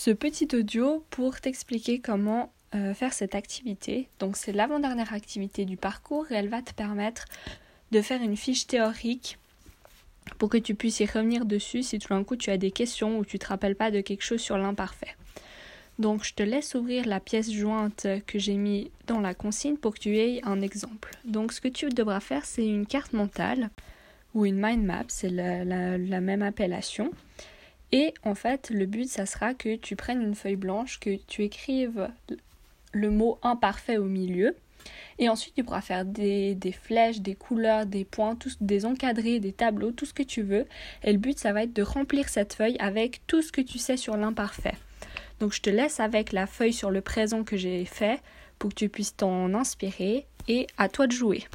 ce petit audio pour t'expliquer comment euh, faire cette activité. Donc c'est l'avant-dernière activité du parcours et elle va te permettre de faire une fiche théorique pour que tu puisses y revenir dessus si tout d'un coup tu as des questions ou tu te rappelles pas de quelque chose sur l'imparfait. Donc je te laisse ouvrir la pièce jointe que j'ai mis dans la consigne pour que tu aies un exemple. Donc ce que tu devras faire c'est une carte mentale ou une mind map, c'est la, la, même appellation. Et en fait le but ça sera que tu prennes une feuille blanche, que tu écrives le mot imparfait au milieu. Et ensuite, tu pourras faire des, flèches, des couleurs, des points, des encadrés, des tableaux, tout ce que tu veux. Et le but, ça va être de remplir cette feuille avec tout ce que tu sais sur l'imparfait. Donc je te laisse avec la feuille sur le présent que j'ai fait pour que tu puisses t'en inspirer et à toi de jouer.